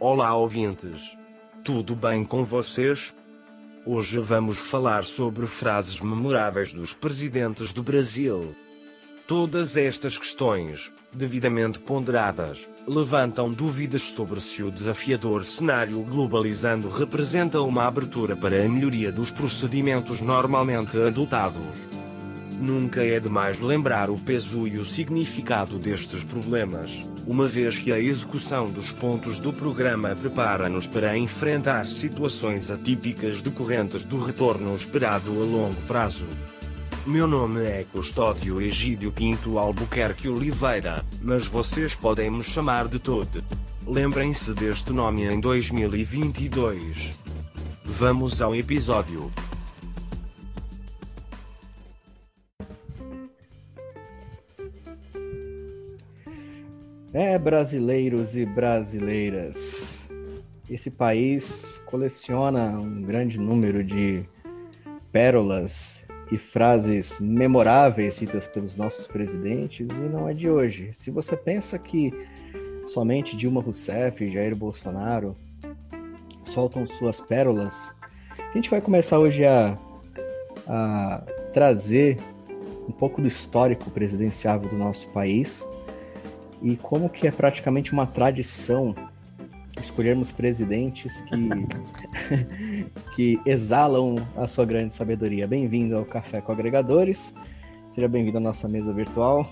Olá, ouvintes. Tudo bem com vocês? Hoje vamos falar sobre frases memoráveis dos presidentes do Brasil. Todas estas questões, devidamente ponderadas, levantam dúvidas sobre se o desafiador cenário globalizando representa uma abertura para a melhoria dos procedimentos normalmente adotados. Nunca é demais lembrar o peso e o significado destes problemas, uma vez que a execução dos pontos do programa prepara-nos para enfrentar situações atípicas decorrentes do retorno esperado a longo prazo. Meu nome é Custódio Egídio Pinto Albuquerque Oliveira, mas vocês podem me chamar de Todd. Lembrem-se deste nome em 2022. Vamos ao episódio. É, brasileiros e brasileiras, esse país coleciona um grande número de pérolas e frases memoráveis ditas pelos nossos presidentes e não é de hoje. Se você pensa que somente Dilma Rousseff e Jair Bolsonaro soltam suas pérolas, a gente vai começar hoje a, a trazer um pouco do histórico presidenciável do nosso país e como que é praticamente uma tradição escolhermos presidentes que, que exalam a sua grande sabedoria. Bem-vindo ao Café com Agregadores, seja bem-vindo à nossa mesa virtual.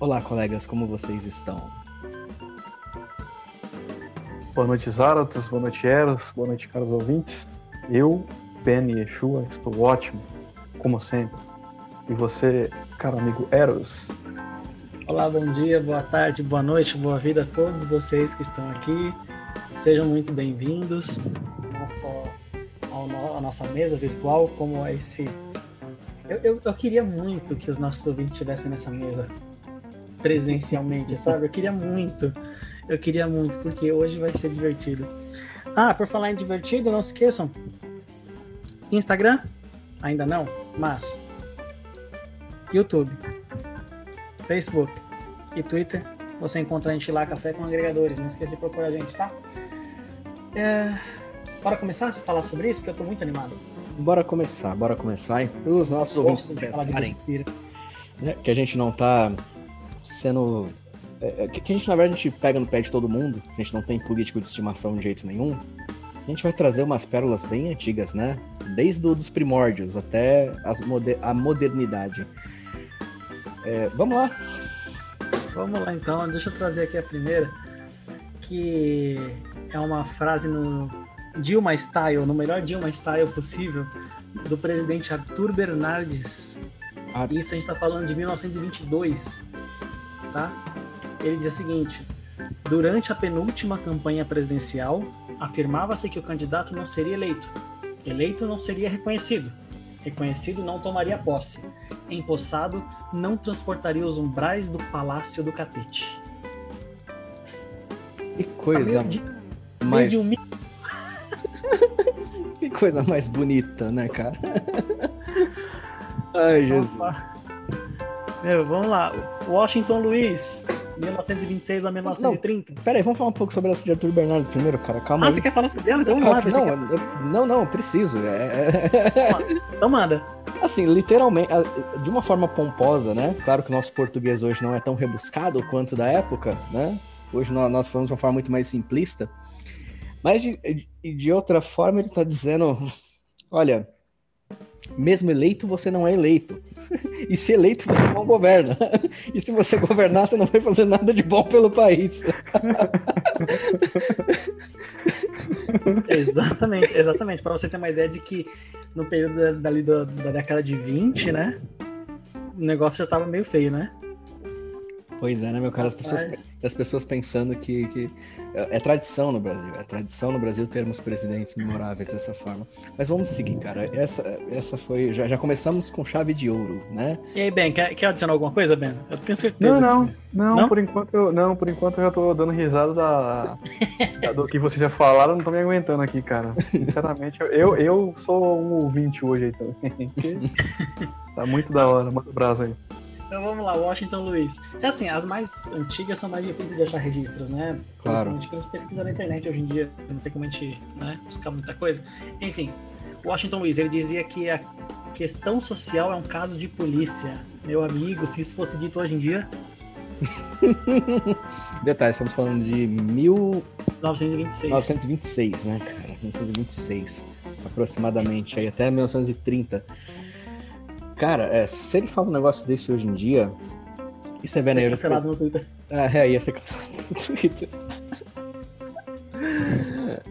Olá, colegas, como vocês estão? Boa noite, Zaratos, boa noite, Eros, boa noite, caros ouvintes. Eu, Ben Yeshua, estou ótimo, como sempre. E você, caro amigo Eros, Olá, bom dia, boa tarde, boa noite, boa vida a todos vocês que estão aqui. Sejam muito bem-vindos à nossa mesa virtual, como é esse. Eu, eu, eu, queria muito que os nossos ouvintes estivessem nessa mesa presencialmente, sabe? Eu queria muito, eu queria muito, porque hoje vai ser divertido. Ah, por falar em divertido, não se esqueçam. Instagram? Ainda não, mas YouTube Facebook e Twitter. Você encontra a gente lá, Café com Agregadores. Não esqueça de procurar a gente, tá? É... Bora começar a falar sobre isso, porque eu tô muito animado. Bora começar, bora começar. E os nossos ouvintes pensarem né, que a gente não tá sendo... É, é, que a gente, na verdade, a gente pega no pé de todo mundo. A gente não tem político de estimação de jeito nenhum. A gente vai trazer umas pérolas bem antigas, né? Desde os primórdios até as moder a modernidade. É, vamos lá. Vamos lá então, deixa eu trazer aqui a primeira, que é uma frase no Dilma Style, no melhor Dilma Style possível, do presidente Arthur Bernardes. Ah. Isso a gente está falando de 1922, tá? Ele diz o seguinte: durante a penúltima campanha presidencial, afirmava-se que o candidato não seria eleito, eleito não seria reconhecido, reconhecido não tomaria posse empossado, não transportaria os umbrais do palácio do Catete. Que coisa de, mais. Um... que coisa mais bonita, né, cara? Ai, Jesus. Meu, vamos lá. Washington Luiz, 1926 a 1930. Não, pera aí, vamos falar um pouco sobre essa de Arthur Bernardes primeiro, cara. Calma ah, aí. você quer falar sobre ela? Então vamos lá. Não, não, não, não, preciso. É... Então manda. Assim, literalmente, de uma forma pomposa, né? Claro que o nosso português hoje não é tão rebuscado quanto da época, né? Hoje nós falamos de uma forma muito mais simplista. Mas de, de outra forma, ele está dizendo: olha, mesmo eleito, você não é eleito. E se eleito, você não governa. E se você governar, você não vai fazer nada de bom pelo país. exatamente, exatamente. Para você ter uma ideia de que no período dali da, da década de 20, né? O negócio já tava meio feio, né? Pois é, né, meu cara? As pessoas, as pessoas pensando que, que é, é, tradição no Brasil. É tradição no Brasil termos presidentes memoráveis dessa forma. Mas vamos seguir, cara. Essa, essa foi. Já, já começamos com chave de ouro, né? E aí, Ben, quer, quer adicionar alguma coisa, Ben? Eu tenho certeza. Não, não. Não, não, por enquanto eu, não, por enquanto eu já tô dando risada da, da, do que vocês já falaram, não tô me aguentando aqui, cara. Sinceramente, eu, eu sou um ouvinte hoje aí também. tá muito da hora, manda um abraço aí. Então vamos lá, Washington Luiz. É assim, as mais antigas são mais difíceis de achar registros, né? Claro. A gente pesquisa na internet hoje em dia, não tem como a gente né, buscar muita coisa. Enfim, Washington Luiz, ele dizia que a questão social é um caso de polícia. Meu amigo, se isso fosse dito hoje em dia, Detalhe, estamos falando de 1926. 1926, né, cara? 1926, aproximadamente, aí até 1930. Cara, é, se ele fala um negócio desse hoje em dia, e você vê, ele- cancelado no Twitter. Ah, é, ia ser cancelado no Twitter.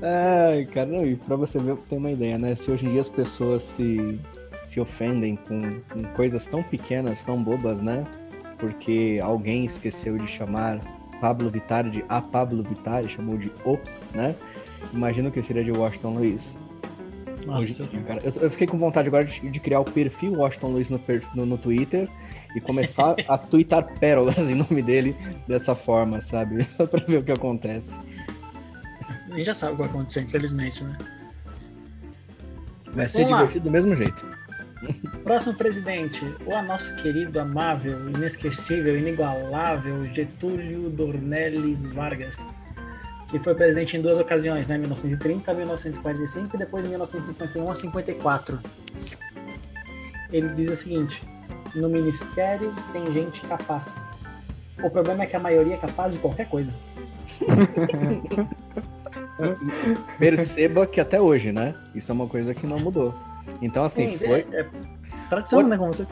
Ai, cara, não, e pra você ver, ter uma ideia, né? Se hoje em dia as pessoas se, se ofendem com, com coisas tão pequenas, tão bobas, né? Porque alguém esqueceu de chamar Pablo Vittar de a Pablo Vittar, chamou de o, né? Imagina o que seria de Washington Luiz. Nossa. Hoje cara. Eu, eu fiquei com vontade agora de, de criar o perfil Washington Luiz no, no, no Twitter e começar a twittar pérolas em nome dele dessa forma, sabe? Só pra ver o que acontece. A gente já sabe o que vai acontecer, infelizmente, né? Vai ser Vamos lá. divertido do mesmo jeito. Próximo presidente, o nosso querido, amável, inesquecível, inigualável Getúlio Dornelles Vargas, que foi presidente em duas ocasiões, né? 1930 a 1945 e depois em 1951 a 54. Ele diz o seguinte: no ministério tem gente capaz. O problema é que a maioria é capaz de qualquer coisa. Perceba que até hoje, né? Isso é uma coisa que não mudou. Então, assim, Sim, foi. É, é tradição, Foi- né? Como você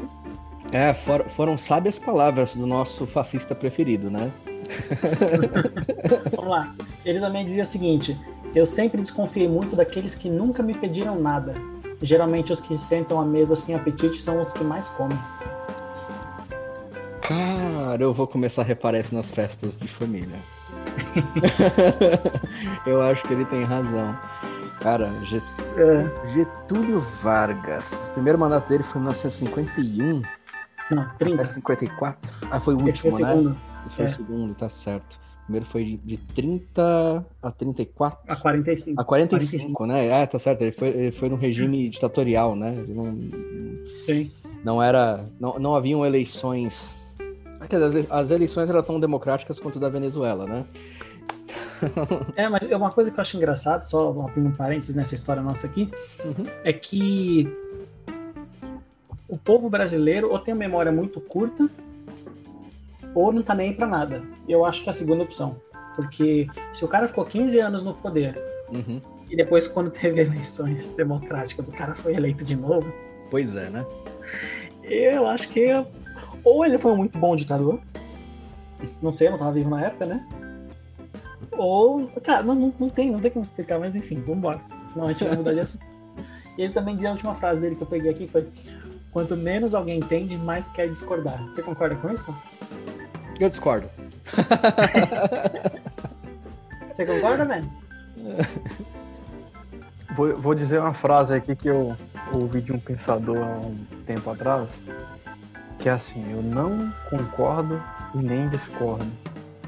É, for- foram sábias palavras do nosso fascista preferido, né? Vamos lá. Ele também dizia o seguinte: Eu sempre desconfiei muito daqueles que nunca me pediram nada. Geralmente os que sentam à mesa sem apetite são os que mais comem. Cara, eu vou começar a reparar isso nas festas de família. eu acho que ele tem razão. Cara, Get- Getúlio Vargas. O primeiro mandato dele foi em 1951 Não, até 30. 54. Ah, foi o último, né? segundo. Esse foi É. o segundo, tá certo. O primeiro foi de, de 30 a 34. A 45. A 45, né? Ah, tá certo. Ele foi, ele foi num regime ditatorial, né? Ele não, Sim. não era. Não, não haviam eleições. Dizer, as eleições eram tão democráticas quanto da Venezuela, né? É, mas é uma coisa que eu acho engraçado, só abrindo um parênteses nessa história nossa aqui, Uhum. é que o povo brasileiro ou tem uma memória muito curta ou não tá nem aí pra nada. Eu acho que é a segunda opção. Porque se o cara ficou 15 anos no poder Uhum. e depois, quando teve eleições democráticas, o cara foi eleito de novo, Pois é, né? eu acho que. Ou ele foi um muito bom ditador. Não sei, eu não tava vivo na época, né? Ou. Cara, não, não, não tem, não tem como explicar, mas enfim, vambora. Senão a gente vai mudar de assunto. E ele também dizia a última frase dele que eu peguei aqui foi. Quanto menos alguém entende, mais quer discordar. Você concorda com isso? Eu discordo. Você concorda, velho? Vou, vou dizer uma frase aqui que eu ouvi de um pensador há um tempo atrás, que é assim, eu não concordo e nem discordo.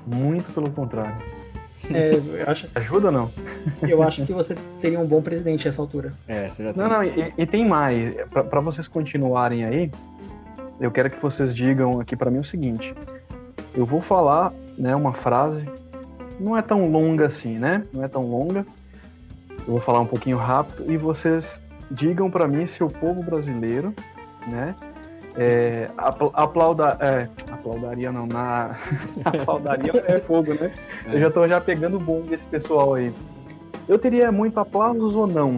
Muito pelo contrário. É, eu, acho, Ajuda ou não? eu acho que você seria um bom presidente a essa altura. É, você já Não, tem. não, e, e tem mais. Pra vocês continuarem aí, eu quero que vocês digam aqui pra mim o seguinte. Eu vou falar, né, uma frase, não é tão longa assim, né? Não é tão longa. Eu vou falar um pouquinho rápido e vocês digam pra mim se o povo brasileiro, né, é, apl- aplauda, é, aplaudaria não, na aplaudaria é fogo, né? Eu já tô já pegando o bom desse pessoal aí. Eu teria muito aplausos ou não?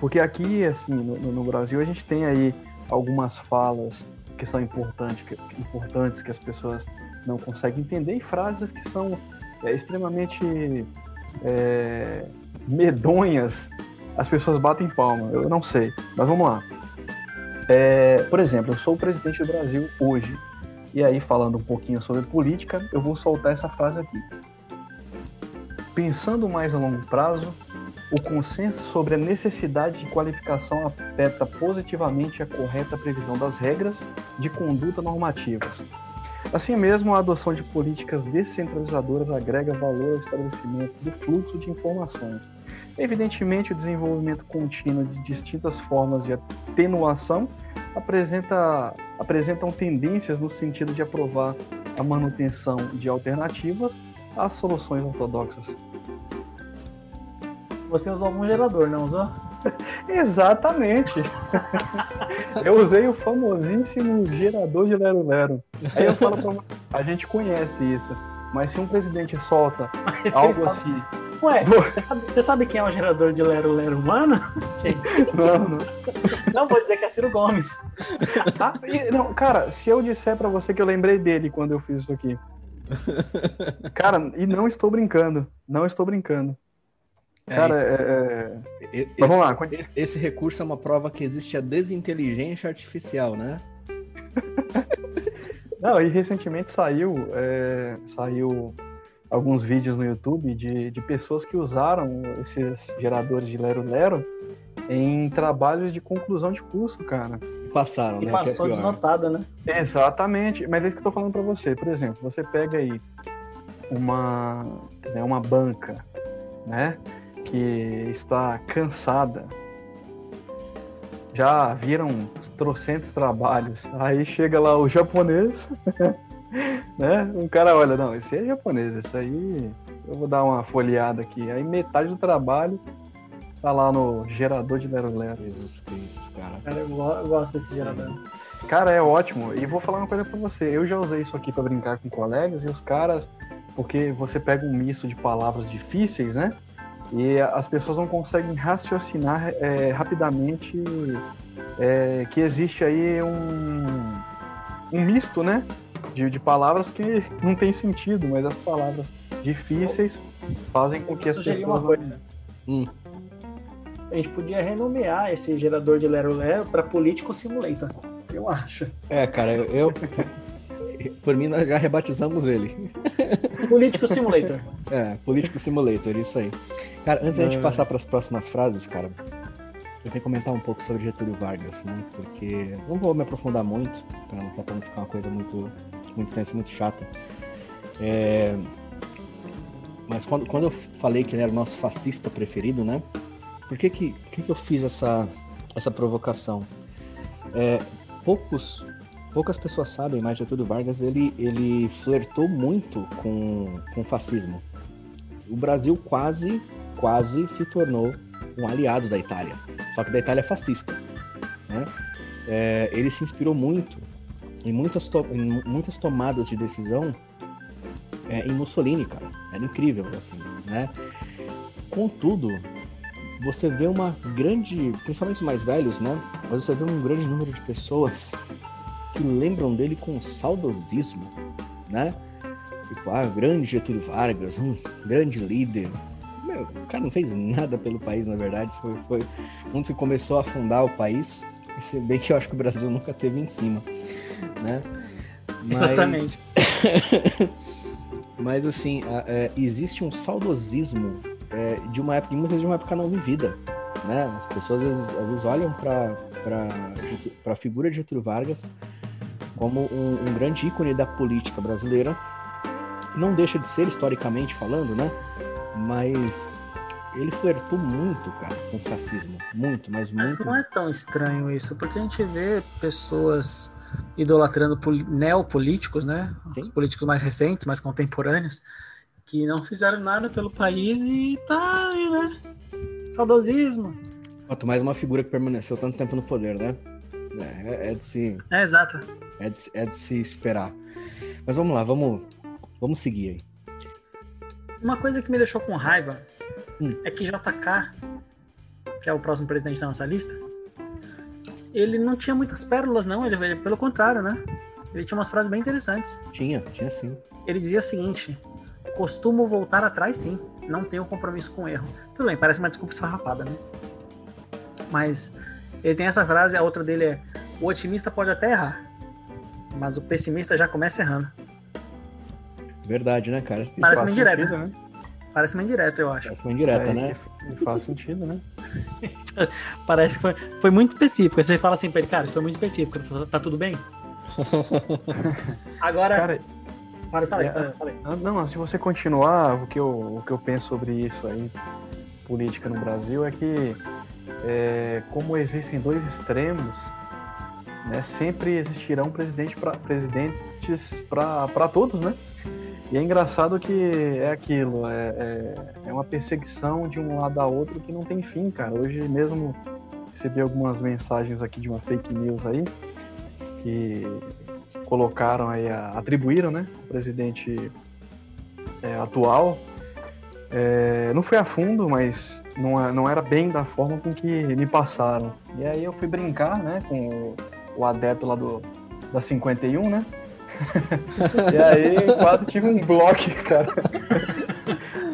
Porque aqui, assim, no, no Brasil, a gente tem aí algumas falas que são importantes que, importantes que as pessoas não conseguem entender e frases que são é, extremamente é, medonhas. As pessoas batem palma. Eu não sei. Mas vamos lá. É, por exemplo, eu sou o presidente do Brasil hoje. E aí, falando um pouquinho sobre política, eu vou soltar essa frase aqui. Pensando mais a longo prazo, o consenso sobre a necessidade de qualificação afeta positivamente a correta previsão das regras de conduta normativas. Assim mesmo, a adoção de políticas descentralizadoras agrega valor ao estabelecimento do fluxo de informações. Evidentemente, o desenvolvimento contínuo de distintas formas de atenuação apresenta, apresentam tendências no sentido de aprovar a manutenção de alternativas às soluções ortodoxas. Você usou algum gerador, não usou? Exatamente. eu usei o famosíssimo gerador de Lero Lero. Aí eu falo pra a gente conhece isso. Mas se um presidente solta Mas algo assim. Ué, você sabe, você sabe quem é o gerador de Lero Lero humano? Gente, Não, não. não vou dizer que é Ciro Gomes. Ah, e- não, cara, se eu disser pra você que eu lembrei dele quando eu fiz isso aqui. Cara, e não estou brincando. Não estou brincando. É, Cara, é, é- esse, vamos lá. esse- esse recurso é uma prova que existe a desinteligência artificial, né? Não, e recentemente saiu, é, saiu alguns vídeos no YouTube de, de pessoas que usaram esses geradores de Lero Lero em trabalhos de conclusão de curso, cara. E passaram, E né? que é passou pior. desnotada, né? Exatamente, mas é isso que eu tô falando pra você. Por exemplo, você pega aí uma, né, uma banca, né, que está cansada, já viram trocentos trabalhos, aí chega lá o japonês, né, um cara olha, não, esse é japonês, esse aí eu vou dar uma folheada aqui, aí metade do trabalho tá lá no gerador de Lero Lero. Jesus Cristo, cara. Cara, eu, go- eu gosto desse gerador. Cara, é ótimo. E vou falar uma coisa pra você. Eu já usei isso aqui pra brincar com colegas e os caras, porque você pega um misto de palavras difíceis, né? E as pessoas não conseguem raciocinar é, rapidamente é, que existe aí um, um misto, né? De, de palavras que não tem sentido, mas as palavras difíceis fazem com que Eu as pessoas. uma coisa. Hum. A gente podia renomear esse gerador de Lero Lero para Político Simulator. Eu acho. É, cara, eu. eu- Por mim, nós já rebatizamos ele. Político Simulator. É, Político Simulator, isso aí. Cara, antes da gente passar para as próximas frases, cara, eu queria comentar um pouco sobre Getúlio Vargas, né? Porque não vou me aprofundar muito, pra não, até pra não ficar uma coisa muito, muito tensa, muito chata. É, Mas quando, quando eu falei que ele era o nosso fascista preferido, né? Por que que, por que, que eu fiz essa, essa provocação? É, poucos, poucas pessoas sabem, mas Getúlio Vargas ele, ele flertou muito com, com fascismo. O Brasil quase, quase se tornou um aliado da Itália, só que da Itália fascista. Né? É, ele se inspirou muito em muitas, to- em muitas tomadas de decisão é, em Mussolini, cara. Era incrível, assim, né? Contudo, você vê uma grande, principalmente os mais velhos, né? Mas você vê um grande número de pessoas que lembram dele com saudosismo, né? Tipo, ah, grande Getúlio Vargas, um grande líder. Meu, o cara não fez nada pelo país, na verdade. Foi, foi quando se começou a afundar o país. Se bem que eu acho que o Brasil nunca teve em cima, né? Mas- Exatamente. mas assim, é, existe um saudosismo é, de uma época, muitas vezes de uma época não vivida. Né? As pessoas às vezes, às vezes olham para a figura de Getúlio Vargas como um, um grande ícone da política brasileira. Não deixa de ser, historicamente falando, né? Mas ele flertou muito, cara, com o fascismo. Muito, mas Mas muito. não é tão estranho isso, porque a gente vê pessoas idolatrando neopolíticos, né? Políticos mais recentes, mais contemporâneos, que não fizeram nada pelo país e tá aí, né? Saudosismo. Quanto mais uma figura que permaneceu tanto tempo no poder, né? É, é de se É, exato. É de, é de se esperar. Mas vamos lá, vamos, vamos seguir aí. Uma coisa que me deixou com raiva Hum. é que JK, que é o próximo presidente da nossa lista, ele não tinha muitas pérolas, não. Ele, ele- pelo contrário, né? Ele tinha umas frases bem interessantes. Tinha, tinha sim. Ele dizia o seguinte: costumo voltar atrás, sim. Não tenho compromisso com o erro. Tudo bem, parece uma desculpa esfarrapada, né? Mas ele tem essa frase, a outra dele é: o otimista pode até errar, mas o pessimista já começa errando. Verdade, né, cara? Isso Parece uma indireta. sentido, né? Parece uma indireta, eu acho. parece uma indireta, É, né? e faz sentido, né? Parece que foi, foi muito específico. Aí você fala assim pra ele, cara, isso foi muito específico, tá, tá tudo bem? Agora. Cara, fala, fala, aí, é, fala, fala aí. Não, se você continuar, o que eu, o que eu penso sobre isso aí, política no Brasil, é que é, como existem dois extremos, né, sempre existirão presidente pra, presidentes para todos, né? E é engraçado que é aquilo, é, é, é, uma perseguição de um lado a outro que não tem fim, cara. Hoje mesmo recebi algumas mensagens aqui de uma fake news aí, que colocaram aí, atribuíram, né, o presidente é, atual. É, não foi a fundo, mas não, é, não era bem da forma com que me passaram. E aí eu fui brincar, né, com o, o adepto lá do, da 51, né? e aí quase tive um bloco, cara.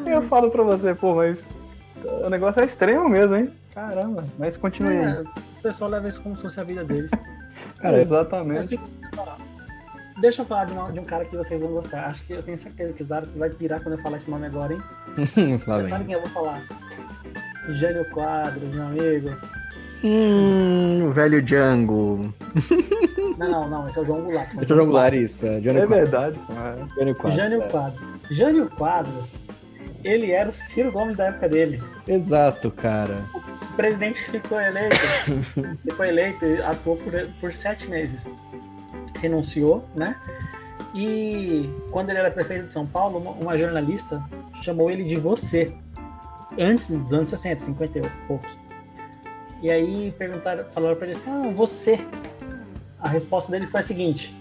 e eu falo pra você, pô, mas o negócio é extremo mesmo, hein? Caramba, mas continue é, aí. O pessoal leva isso como se fosse a vida deles. Cara, exatamente. Deixa eu falar de, uma, de, um cara que vocês vão gostar. Acho que eu tenho certeza que o Zartes vai pirar quando eu falar esse nome agora, hein? Você sabe quem eu vou falar? Gênio Quadros, meu amigo. Hum, o velho Django. Não, não, não, esse é o João Goulart. Esse é o João Goulart, isso. É, é verdade. É. Jânio Quadros. Jânio é. Quadros. Jânio Quadros, ele era o Ciro Gomes da época dele. Exato, cara. O presidente ficou eleito, ficou eleito e atuou por, por sete meses. Renunciou, né? E quando ele era prefeito de São Paulo, uma, uma jornalista chamou ele de você. Antes dos anos 60, 50 e poucos. E aí perguntaram, falaram para ele assim: Ah, você. A resposta dele foi a seguinte: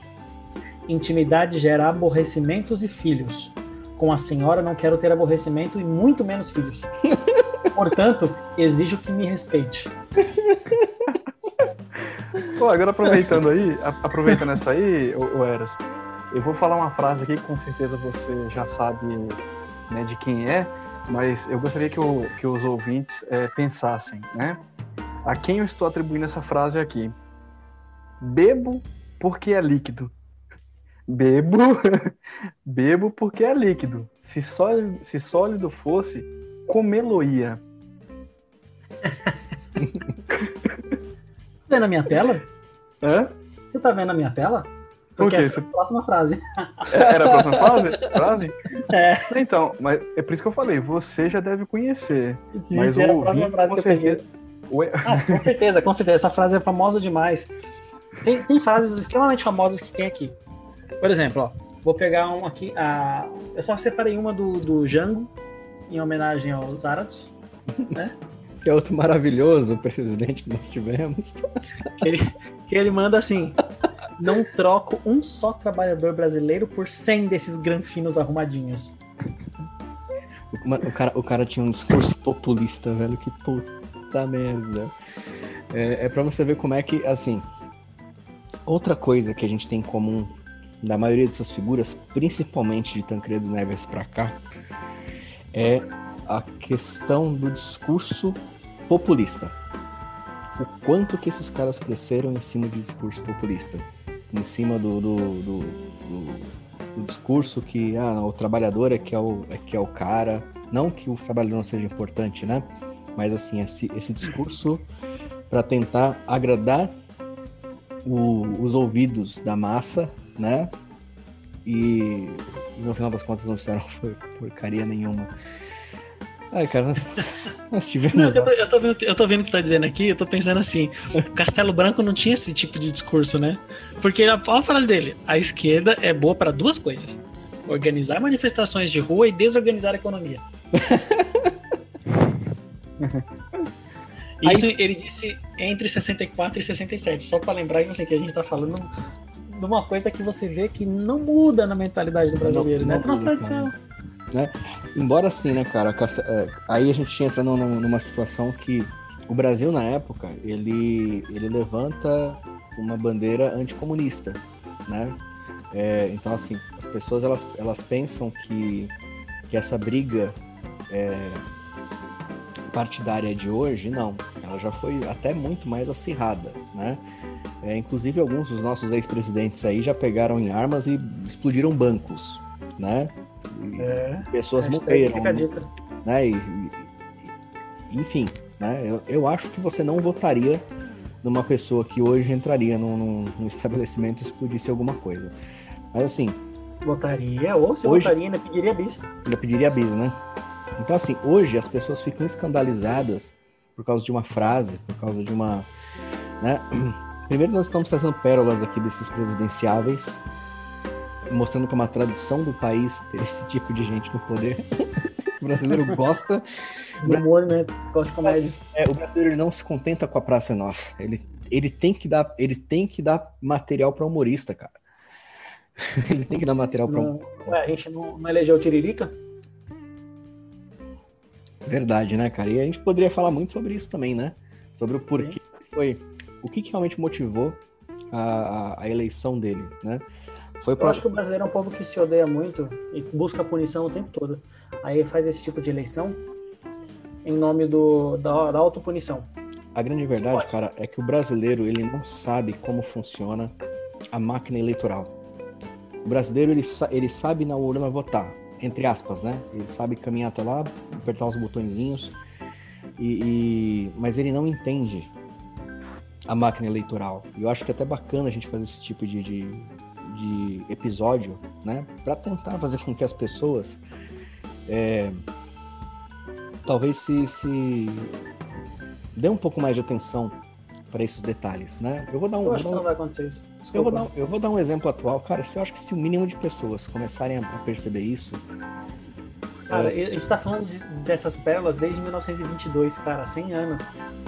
Intimidade gera aborrecimentos e filhos. Com a senhora não quero ter aborrecimento e muito menos filhos. Portanto, exijo que me respeite. Pô, agora aproveitando aí, aproveitando essa aí, o Eras, eu vou falar uma frase aqui que com certeza você já sabe né, de quem é, mas eu gostaria que, o, que os ouvintes é, pensassem, né? A quem eu estou atribuindo essa frase aqui? Bebo porque é líquido. Bebo, bebo porque é líquido. Se sólido, se sólido fosse, comê-lo-ia. tá vendo a minha tela? Hã? Você tá vendo a minha tela? Porque essa é a próxima frase. É, era a próxima frase? frase? É. Então, mas é por isso que eu falei, você já deve conhecer. Sim, mas era a próxima frase que eu peguei. Ah, com certeza, com certeza. Essa frase é famosa demais. Tem, tem frases extremamente famosas que tem aqui. Por exemplo, ó, vou pegar um aqui. A... Eu só separei uma do, do Jango, em homenagem aos árabes, né? que é outro maravilhoso presidente que nós tivemos. Que ele, que ele manda assim: não troco um só trabalhador brasileiro por 100 desses granfinos arrumadinhos. O, cara, o cara tinha um discurso populista, velho, que puta merda. É, é pra você ver como é que, assim, outra coisa que a gente tem em comum da maioria dessas figuras, principalmente de Tancredo Neves para cá, é a questão do discurso populista. O quanto que esses caras cresceram em cima do discurso populista, em cima do, do, do, do, discurso que ah, o trabalhador é que é o, é que é o cara, não que o trabalhador não seja importante, né? Mas assim esse, esse discurso para tentar agradar o, os ouvidos da massa, né? E no final das contas não fizeram porcaria nenhuma. Ai, cara, nós tivemos. Não, eu, tô, eu, tô vendo, eu tô vendo o que você tá dizendo aqui, eu tô pensando assim: o Castelo Branco não tinha esse tipo de discurso, né? Porque a, a frase dele: a esquerda é boa para duas coisas: organizar manifestações de rua e desorganizar a economia. Isso Aí... ele disse entre 64 e 67, só para lembrar que, assim, que a gente tá falando de uma coisa que você vê que não muda na mentalidade do brasileiro, não, né? Não tradição. Né? Embora assim, né, cara, é, aí a gente entra numa situação que o Brasil na época ele, ele levanta uma bandeira anticomunista, né? É, então assim, as pessoas elas, elas pensam que, que essa briga é, partidária de hoje, não. Ela já foi até muito mais acirrada, né? É, inclusive alguns dos nossos ex-presidentes aí já pegaram em armas e explodiram bancos, né? É, pessoas morreram, né? E, e, enfim, né? Eu, eu acho que você não votaria numa pessoa que hoje entraria num, num estabelecimento e explodisse alguma coisa. Mas assim. Votaria, ou se hoje, votaria, ainda pediria bis. Ainda pediria bis, né? Então, assim, hoje as pessoas ficam escandalizadas por causa de uma frase, por causa de uma. Né? Primeiro, nós estamos trazendo pérolas aqui desses presidenciáveis, mostrando que é uma tradição do país ter esse tipo de gente no poder. o brasileiro gosta. O humor, né? Gosta de comédia. É, o brasileiro não se contenta com a Praça é Nossa. Ele, ele, tem, que dar, ele tem que dar material para humorista, cara. ele tem que dar material para humorista. Ué, a gente não, não elegeu o Tiririca? Verdade, né, cara? E a gente poderia falar muito sobre isso também, né? Sobre o porquê foi. O que, que realmente motivou a, a, eleição dele, né? Foi Eu acho que o brasileiro é um povo que se odeia muito e busca punição o tempo todo. Aí faz esse tipo de eleição em nome do, da, da autopunição. A grande verdade, cara, é que o brasileiro ele não sabe como funciona a máquina eleitoral. O brasileiro ele, ele sabe na urna votar, entre aspas, né? Ele sabe caminhar até lá, apertar os botõezinhos, e, e, mas ele não entende a máquina eleitoral. E eu acho que é até bacana a gente fazer esse tipo de, de, de episódio, né? Para tentar fazer com que as pessoas é, talvez se, se dê um pouco mais de atenção para esses detalhes, né? Eu vou dar um. Eu acho que não vai acontecer isso. Eu vou, dar, eu vou dar um exemplo atual, cara. Se eu acho que se o mínimo de pessoas começarem a perceber isso, Cara, é. a gente tá falando de, dessas pérolas desde 1922, cara, 100 anos.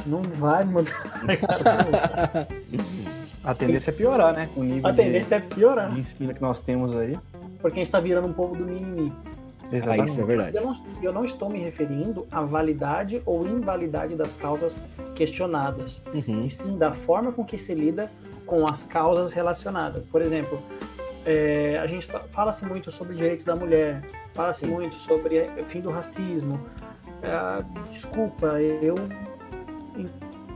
Não vai mudar. a tendência é piorar, né? O nível a tendência de, é piorar. De que nós temos aí. Porque a gente tá virando um povo do mimimi. Exatamente. Ah, isso é verdade. Eu não, eu não, estou me referindo à validade ou invalidade das causas questionadas, uhum. e sim da forma com que se lida com as causas relacionadas. Por exemplo, é, a gente fala-se muito sobre o direito da mulher, Fala-se muito sobre o fim do racismo. É, desculpa, eu,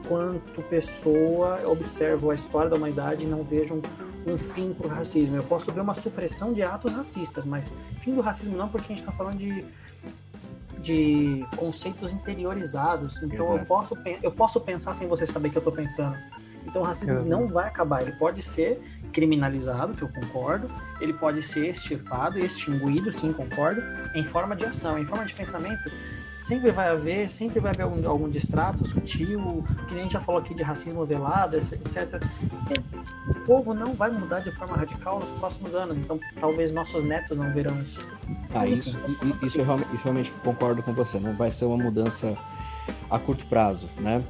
enquanto pessoa, observo a história da humanidade e não vejo um, um fim para o racismo. Eu posso ver uma supressão de atos racistas, mas fim do racismo não, porque a gente está falando de, de conceitos interiorizados. Então eu posso, eu posso pensar sem você saber que eu estou pensando. Então o racismo uhum. não vai acabar. Ele pode ser criminalizado, que eu concordo, ele pode ser extirpado, extinguido, sim, concordo, em forma de ação, em forma de pensamento. Sempre vai haver, sempre vai haver algum, algum distrato sutil, que nem a gente já falou aqui de racismo velado, etc. E o povo não vai mudar de forma radical nos próximos anos, então talvez nossos netos não verão isso. Ah, isso, isso, isso, eu realmente, isso realmente concordo com você, não vai ser uma mudança a curto prazo, né?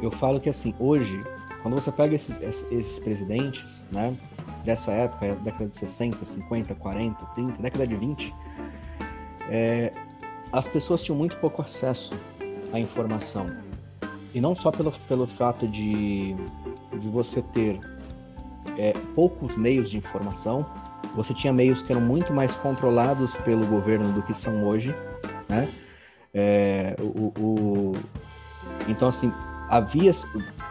Eu falo que assim, hoje quando você pega esses, esses presidentes, né, dessa época, década de 60, 50, 40, 30, década de 20, é, as pessoas tinham muito pouco acesso à informação. E não só pelo, pelo fato de, de você ter é, poucos meios de informação, você tinha meios que eram muito mais controlados pelo governo do que são hoje, né? É, o, o, então, assim, havia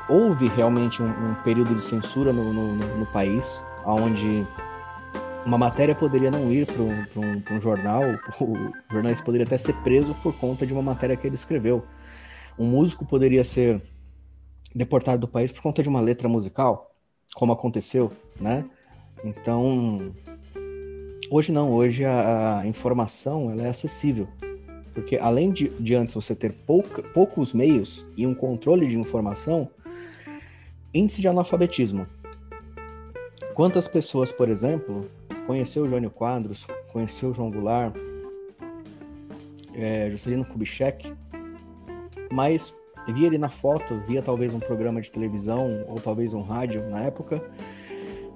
houve realmente um, um período de censura no, no, no, país, onde uma matéria poderia não ir para um, um, jornal, o jornalista poderia até ser preso por conta de uma matéria que ele escreveu. Um músico poderia ser deportado do país por conta de uma letra musical, como aconteceu, né? Então, hoje não, hoje a, a informação ela é acessível. Porque além de, de antes você ter pouca, poucos meios e um controle de informação, índice de analfabetismo. Quantas pessoas, por exemplo, conheceu o Jânio Quadros, conheceu o João Goulart, é, Juscelino Kubitschek, mas via ele na foto, via talvez um programa de televisão ou talvez um rádio na época,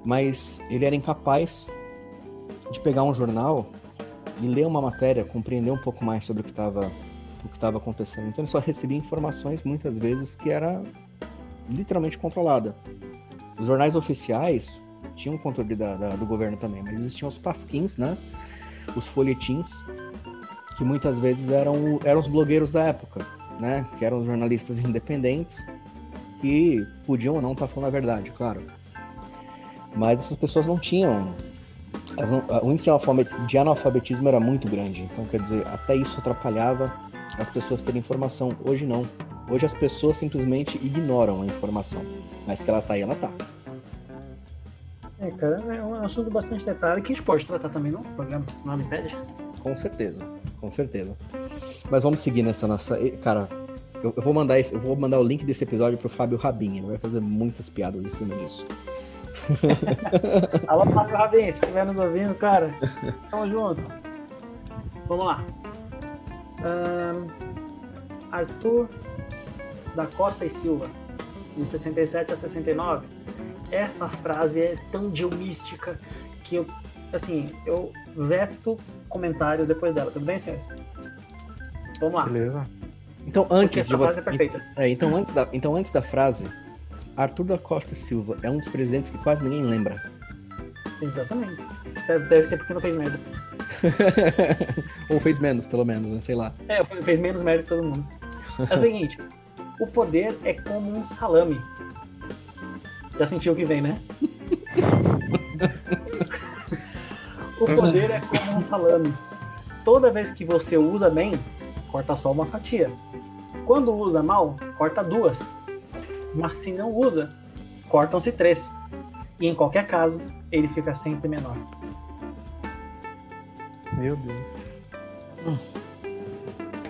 mas ele era incapaz de pegar um jornal e ler uma matéria, compreender um pouco mais sobre o que estava o que estava acontecendo. Então ele só recebia informações muitas vezes que era literalmente controlada. Os jornais oficiais tinham controle da, da, do governo também, mas existiam os pasquins, né? Os folhetins, que muitas vezes eram, eram os blogueiros da época, né? Que eram os jornalistas independentes que podiam ou não estar tá falando a verdade, claro. Mas essas pessoas não tinham. O índice de analfabetismo era muito grande, então quer dizer, até isso atrapalhava as pessoas terem informação. Hoje não. Hoje as pessoas simplesmente ignoram a informação, mas que ela tá aí, ela tá. É, cara, é um assunto bastante detalhe que a gente pode tratar também no programa, me pede? Com certeza, com certeza. Mas vamos seguir nessa nossa. Cara, Eu, eu vou mandar esse, eu vou mandar o link desse episódio pro Fábio Rabin. Ele vai fazer muitas piadas em cima disso. Alô, Fábio Rabin, se estiver nos ouvindo, cara, tamo junto. Vamos lá. Ahn, Arthur da Costa e Silva, de 67 a 69. Essa frase é tão geomística que eu, assim, eu veto comentários depois dela. Tudo bem, senhores? Vamos lá. Beleza. Então antes essa de frase você, é perfeita. é, então antes da, então antes da frase, Arthur da Costa Silva é um dos presidentes que quase ninguém lembra. Exatamente. Deve, deve ser porque não fez merda. Ou fez menos, pelo menos, né? sei lá. É, fez menos merda que todo mundo. É o seguinte: o poder é como um salame. Já sentiu o que vem, né? o poder é como um salame. Toda vez que você usa bem, corta só uma fatia. Quando usa mal, corta duas. Mas se não usa, cortam-se três. E em qualquer caso, ele fica sempre menor. Meu Deus.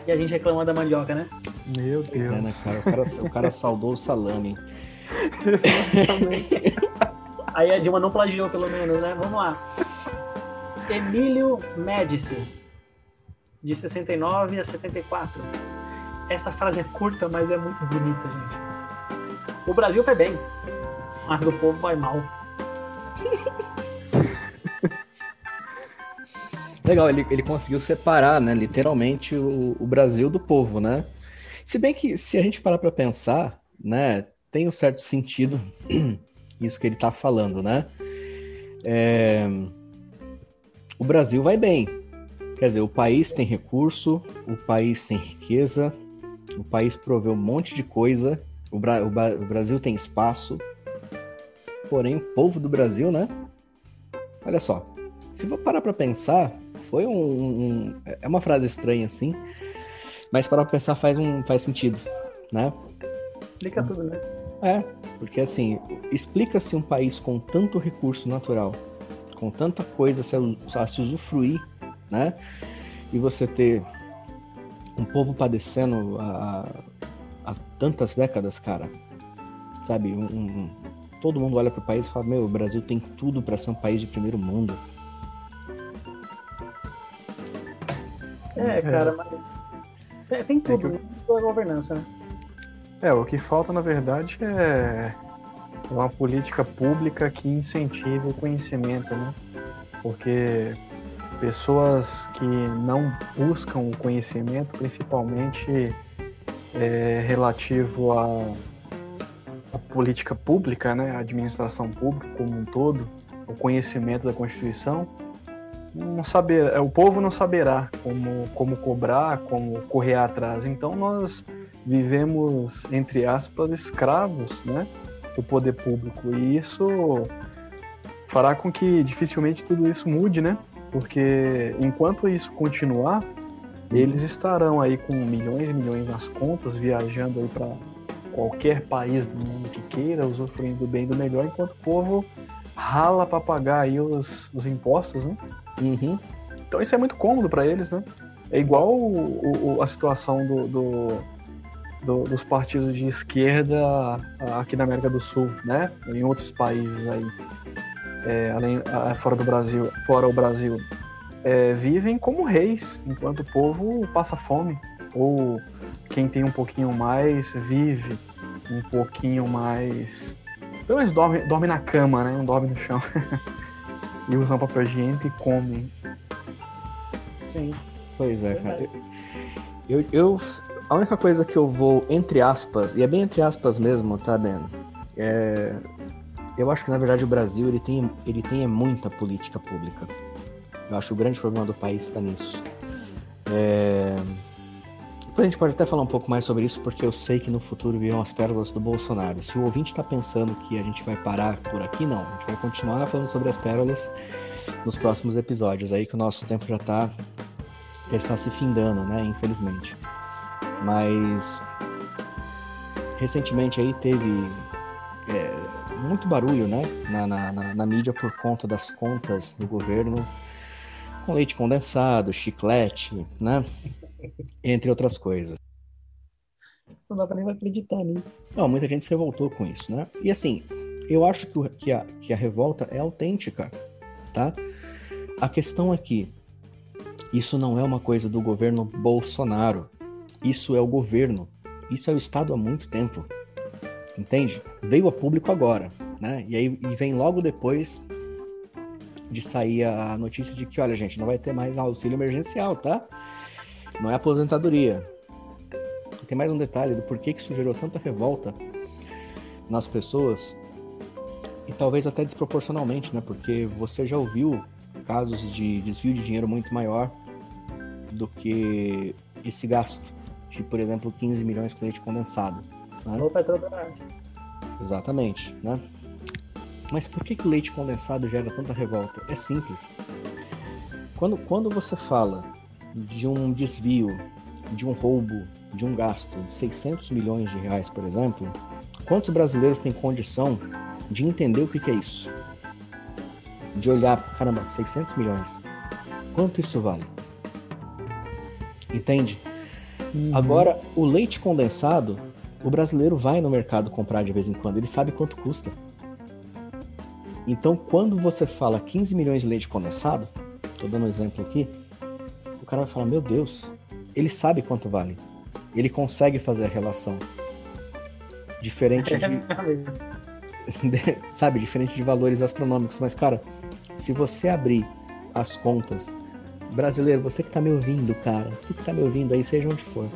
E a gente reclama da mandioca, né? Meu Deus. é, né, cara? O cara, o cara saudou o salame. Aí a Dilma não plagiou, pelo menos, né? Vamos lá. Emílio Médici, de 69 a 74. Essa frase é curta, mas é muito bonita, gente. O Brasil vai bem, mas o povo vai mal. Legal, ele, ele conseguiu separar, né, literalmente, o, o Brasil do povo, né? Se bem que, se a gente parar pra pensar, né, tem um certo sentido isso que ele tá falando, né? É, O Brasil vai bem. Quer dizer, o país tem recurso, o país tem riqueza, o país provê um monte de coisa, o, Bra- o o Brasil tem espaço, porém o povo do Brasil, né? Olha só, se for parar pra pensar, foi um, um- é uma frase estranha assim, mas parar pra pensar faz um faz sentido, né? Explica tudo, né? É, porque assim, explica-se um país com tanto recurso natural, com tanta coisa a se, a se usufruir, né? E você ter um povo padecendo há, há tantas décadas, cara. Sabe? Um- um- todo mundo olha pro país e fala: Meu, o Brasil tem tudo para ser um país de primeiro mundo. É, cara, mas. Tem, tem tudo, que eu- né? Toda a governança, né? É, o que falta, na verdade, é uma política pública que incentive o conhecimento, né? Porque pessoas que não buscam o conhecimento, principalmente é, relativo à, à política pública, né? A administração pública como um todo, o conhecimento da Constituição, não saber, é, o povo não saberá como, como cobrar, como correr atrás. Então nós vivemos, entre aspas, escravos né, do poder público. E isso fará com que dificilmente tudo isso mude, né? Porque enquanto isso continuar, eles estarão aí com milhões e milhões nas contas, viajando aí para qualquer país do mundo que queira, usufruindo do bem do melhor, enquanto o povo rala para pagar aí os, os impostos, né? Uhum. Então isso é muito cômodo para eles, né? É igual o- o- a situação do, do- do- dos partidos de esquerda aqui na América do Sul, né? Em outros países aí, é, além fora do Brasil, fora o Brasil, É, vivem como reis, enquanto o povo passa fome. Ou quem tem um pouquinho mais vive um pouquinho mais. Pelo menos dorme, dorme na cama, né? Não dorme no chão. e usam papel higiênico e comem. Sim. Pois é, cara. Eu, eu- a única coisa que eu vou, entre aspas, e é bem entre aspas mesmo, tá, Ben? É, eu acho que, na verdade, o Brasil ele tem, ele tem é muita política pública. Eu acho que o grande problema do país está nisso. É, Depois a gente pode até falar um pouco mais sobre isso, porque eu sei que no futuro virão as pérolas do Bolsonaro. Se o ouvinte está pensando que a gente vai parar por aqui, não. A gente vai continuar falando sobre as pérolas nos próximos episódios. Aí que o nosso tempo já tá já está se findando, né? Infelizmente. Mas recentemente aí teve é, muito barulho, né? Na, na, na- na mídia por conta das contas do governo com leite condensado, chiclete, né? Entre outras coisas. Não dá pra nem acreditar nisso. Não, muita gente se revoltou com isso, né? E assim, eu acho que, o- que, a, que a revolta é autêntica, tá? A questão é que isso não é uma coisa do governo Bolsonaro. Isso é o governo. Isso é o Estado há muito tempo. Entende? Veio a público agora, né? E aí e vem logo depois de sair a notícia de que, olha, gente, não vai ter mais auxílio emergencial, tá? Não é aposentadoria. Tem mais um detalhe do porquê que isso gerou tanta revolta nas pessoas e talvez até desproporcionalmente, né? Porque você já ouviu casos de desvio de dinheiro muito maior do que esse gasto de, por exemplo, 15 milhões com leite condensado. né? Ou Petrobras. Exatamente, né? Mas por que, que o leite condensado gera tanta revolta? É simples. Quando, quando você fala de um desvio, de um roubo, de um gasto de 600 milhões de reais, por exemplo, quantos brasileiros têm condição de entender o que, que é isso? De olhar, caramba, 600 milhões. Quanto isso vale? Entende? Agora, o leite condensado, o brasileiro vai no mercado comprar de vez em quando, ele sabe quanto custa. Então, quando você fala 15 milhões de leite condensado, tô dando um exemplo aqui, o cara vai falar: Meu Deus, ele sabe quanto vale. Ele consegue fazer a relação. Diferente de, de- sabe, diferente de valores astronômicos. Mas, cara, se você abrir as contas, brasileiro, você que tá me ouvindo, cara, tu que tá me ouvindo aí, seja onde for,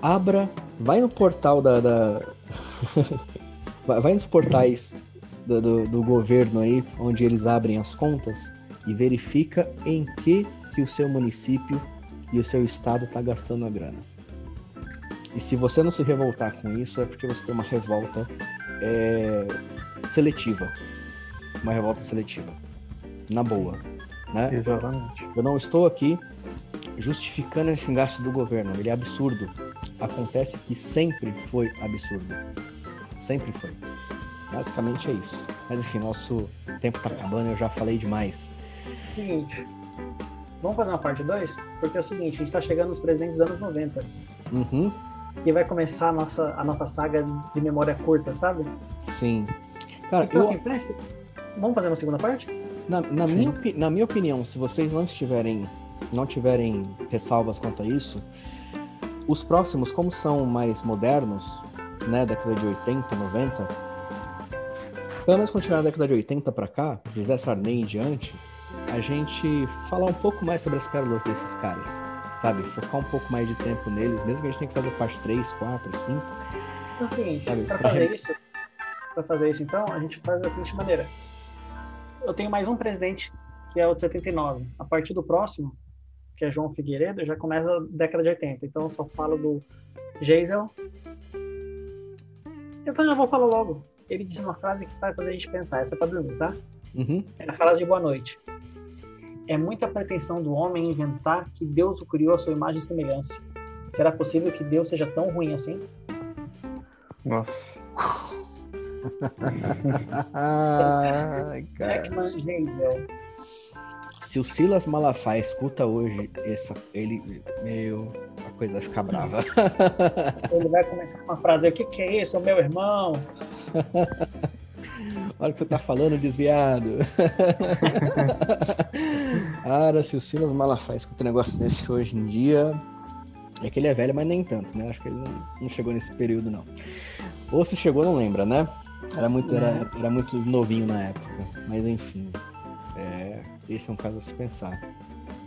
abra, vai no portal da. da- vai nos portais do, do, do governo aí, onde eles abrem as contas e verifica em que que o seu município e o seu estado tá gastando a grana. E se você não se revoltar com isso, é porque você tem uma revolta é, seletiva. Uma revolta seletiva. Na boa. Né? Exatamente. Eu não estou aqui justificando esse gasto do governo. Ele é absurdo. Acontece que sempre foi absurdo. Sempre foi. Basicamente é isso. Mas enfim, nosso tempo tá acabando, eu já falei demais. Seguinte. Vamos fazer uma parte 2? Porque é o seguinte, a gente tá chegando nos presidentes dos anos 90. Uhum, E vai começar a nossa, a nossa saga de memória curta, sabe? sim. Cara, Então, eu, assim, vamos fazer uma segunda parte? Na, na minha, na minha opinião, se vocês não estiverem, não tiverem ressalvas quanto a isso, os próximos, como são mais modernos, né, década de 80, 90, pelo menos continuar na década de 80 pra cá, José Sarney em diante, a gente falar um pouco mais sobre as pérolas desses caras, sabe? Focar um pouco mais de tempo neles, mesmo que a gente tenha que fazer parte 3, 4, 5. Então é o seguinte, para pra fazer re- isso, para fazer isso então, a gente faz da seguinte maneira. Eu tenho mais um presidente, que é o de 79. A partir do próximo, que é João Figueiredo, já começa a década de 80. Então eu só falo do Geisel. Então já vou falar logo. Ele disse uma frase que vai fazer a gente pensar. Essa é pra dormir, tá? Uhum. É a frase de boa noite. É muita pretensão do homem inventar que Deus o criou à sua imagem e semelhança. Será possível que Deus seja tão ruim assim? Nossa. Ai, cara. Se o Silas Malafaia escuta hoje essa, ele, meu, a coisa vai ficar brava. Ele vai começar com uma frase: O que, que é isso, meu irmão? Olha o que você tá falando, desviado. Cara, se o Silas Malafaia escuta um negócio desse hoje em dia, é que ele é velho, mas nem tanto, né? Acho que ele não, não chegou nesse período, não. Ou se chegou, não lembra, né? Era muito, era, era muito novinho na época. Mas enfim, é, esse é um caso a se pensar.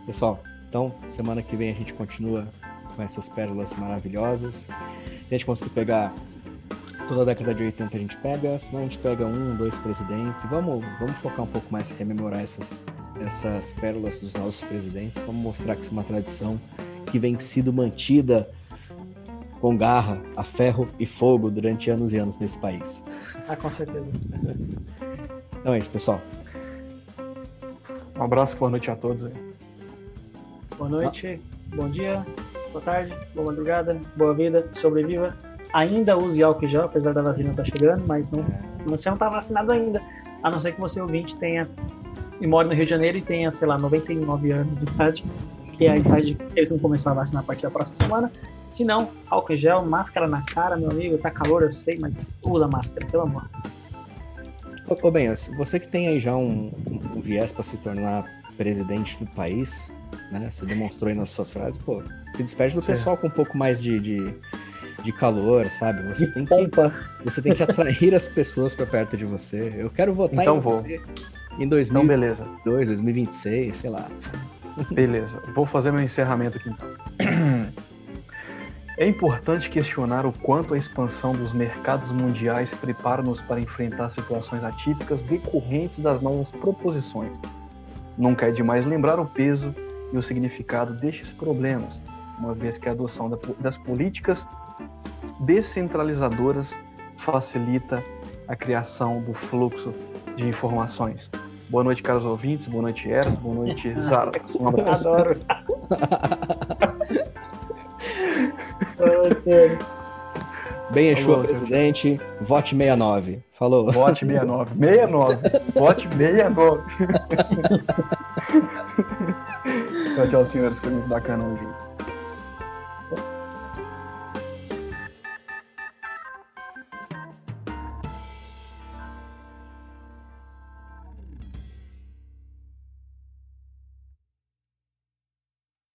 Pessoal, então, semana que vem a gente continua com essas pérolas maravilhosas. A gente conseguir pegar toda a década de 80 a gente pega, senão a gente pega um, dois presidentes. Vamos, vamos focar um pouco mais em rememorar essas, essas pérolas dos nossos presidentes. Vamos mostrar que isso é uma tradição que vem sido mantida com garra, a ferro e fogo durante anos e anos nesse país. Ah, com certeza. Então é isso, pessoal. Um abraço, boa noite a todos aí. Boa noite, bom dia, boa tarde, boa madrugada, boa vida, sobreviva. Ainda use álcool gel, apesar da vacina estar chegando, mas não, você não está vacinado ainda. A não ser que você ouvinte tenha e mora no Rio de Janeiro e tenha, sei lá, 99 anos de idade. porque a idade, eles vão começar a vacinar a partir da próxima semana. Se não, álcool em gel, máscara na cara, meu amigo. Tá calor, eu sei, mas usa máscara, pelo amor. Ô, ô bem, você que tem aí já um, um viés para se tornar presidente do país, né? Você demonstrou aí nas suas frases, pô, se despede do pessoal com um pouco mais de, de, de calor, sabe? Você De tem que, pompa. você tem que atrair as pessoas para perto de você. Eu quero votar Então em vou. você em Então, 2022, beleza. 2026, sei lá. Beleza. Vou fazer meu encerramento aqui então. É importante questionar o quanto a expansão dos mercados mundiais prepara-nos para enfrentar situações atípicas decorrentes das novas proposições. Nunca é demais lembrar o peso e o significado destes problemas, uma vez que a adoção da- das políticas descentralizadoras facilita a criação do fluxo de informações. Boa noite, caros ouvintes. Boa noite, Eros. Boa noite, Zara. Um abraço. Adoro. Bem, Exua, Falou, presidente, vote 69. Falou. Vote 69. 69. Vote 69. tchau, tchau, senhores. Foi muito bacana hoje.